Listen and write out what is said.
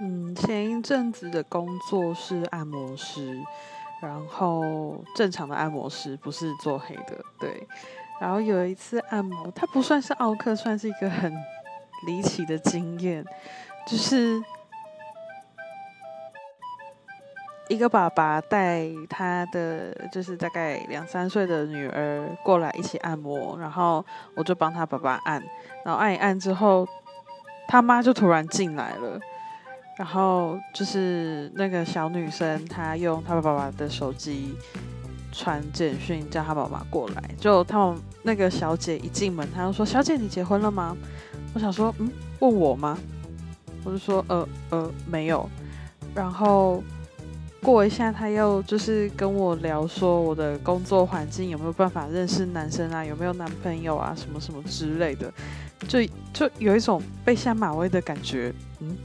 嗯，前一阵子的工作是按摩师，然后正常的按摩师，不是做黑的，对。然后有一次按摩，它不算是奥克，算是一个很离奇的经验，就是一个爸爸带他的就是大概两三岁的女儿过来一起按摩，然后我就帮他爸爸按，然后按一按之后，他妈就突然进来了。然后就是那个小女生，她用她爸爸的手机传简讯叫她爸爸过来。就他们那个小姐一进门，她就说：“小姐，你结婚了吗？”我想说：“嗯，问我吗？”我就说：“呃呃，没有。”然后过一下，她又就是跟我聊说我的工作环境有没有办法认识男生啊，有没有男朋友啊，什么什么之类的，就就有一种被下马威的感觉，嗯。